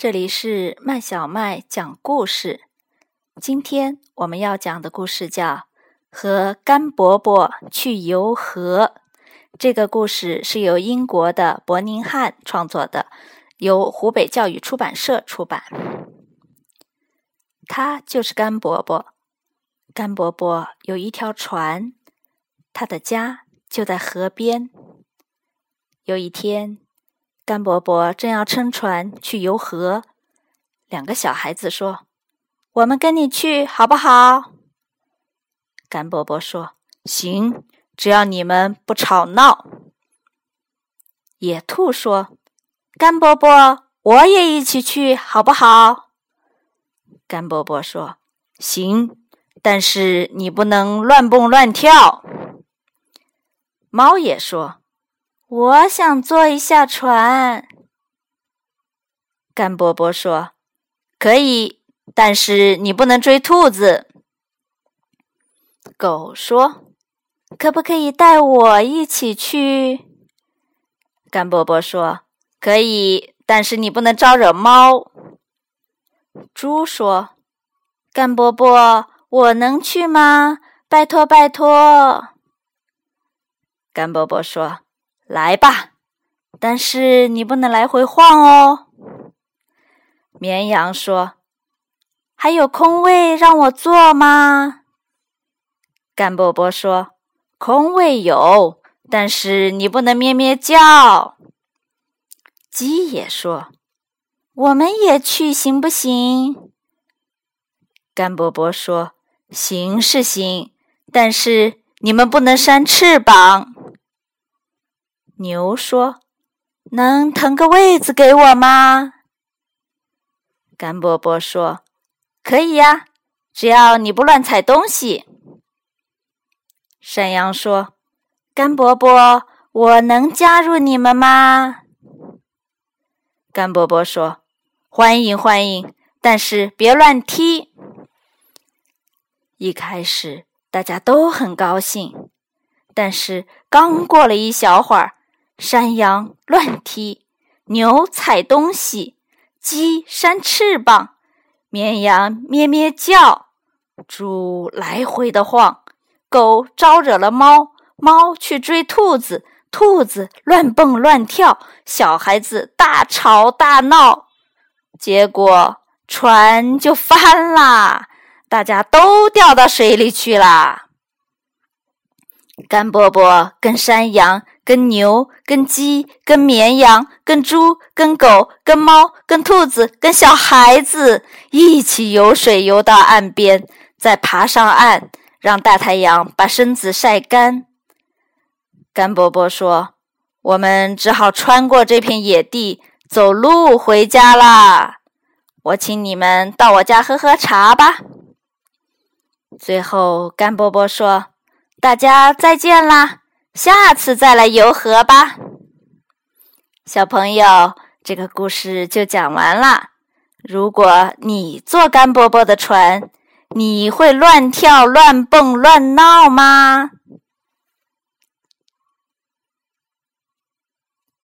这里是麦小麦讲故事。今天我们要讲的故事叫《和甘伯伯去游河》。这个故事是由英国的伯宁汉创作的，由湖北教育出版社出版。他就是甘伯伯。甘伯伯有一条船，他的家就在河边。有一天，甘伯伯正要乘船去游河，两个小孩子说：“我们跟你去好不好？”甘伯伯说：“行，只要你们不吵闹。”野兔说：“甘伯伯，我也一起去好不好？”甘伯伯说：“行，但是你不能乱蹦乱跳。”猫也说。我想坐一下船。甘伯伯说：“可以，但是你不能追兔子。”狗说：“可不可以带我一起去？”甘伯伯说：“可以，但是你不能招惹猫。”猪说：“甘伯伯，我能去吗？拜托，拜托。”甘伯伯说。来吧，但是你不能来回晃哦。绵羊说：“还有空位让我坐吗？”甘伯伯说：“空位有，但是你不能咩咩叫。”鸡也说：“我们也去行不行？”甘伯伯说：“行是行，但是你们不能扇翅膀。”牛说：“能腾个位子给我吗？”甘伯伯说：“可以呀，只要你不乱踩东西。”山羊说：“甘伯伯，我能加入你们吗？”甘伯伯说：“欢迎欢迎，但是别乱踢。”一开始大家都很高兴，但是刚过了一小会儿。山羊乱踢，牛踩东西，鸡扇翅膀，绵羊咩咩叫，猪来回的晃，狗招惹了猫，猫去追兔子，兔子乱蹦乱跳，小孩子大吵大闹，结果船就翻啦，大家都掉到水里去啦。甘伯伯跟山羊。跟牛、跟鸡、跟绵羊、跟猪、跟狗、跟猫、跟兔子、跟小孩子一起游水游到岸边，再爬上岸，让大太阳把身子晒干。甘伯伯说：“我们只好穿过这片野地，走路回家啦。我请你们到我家喝喝茶吧。”最后，甘伯伯说：“大家再见啦。”下次再来游河吧，小朋友，这个故事就讲完了。如果你坐干伯伯的船，你会乱跳、乱蹦、乱闹吗？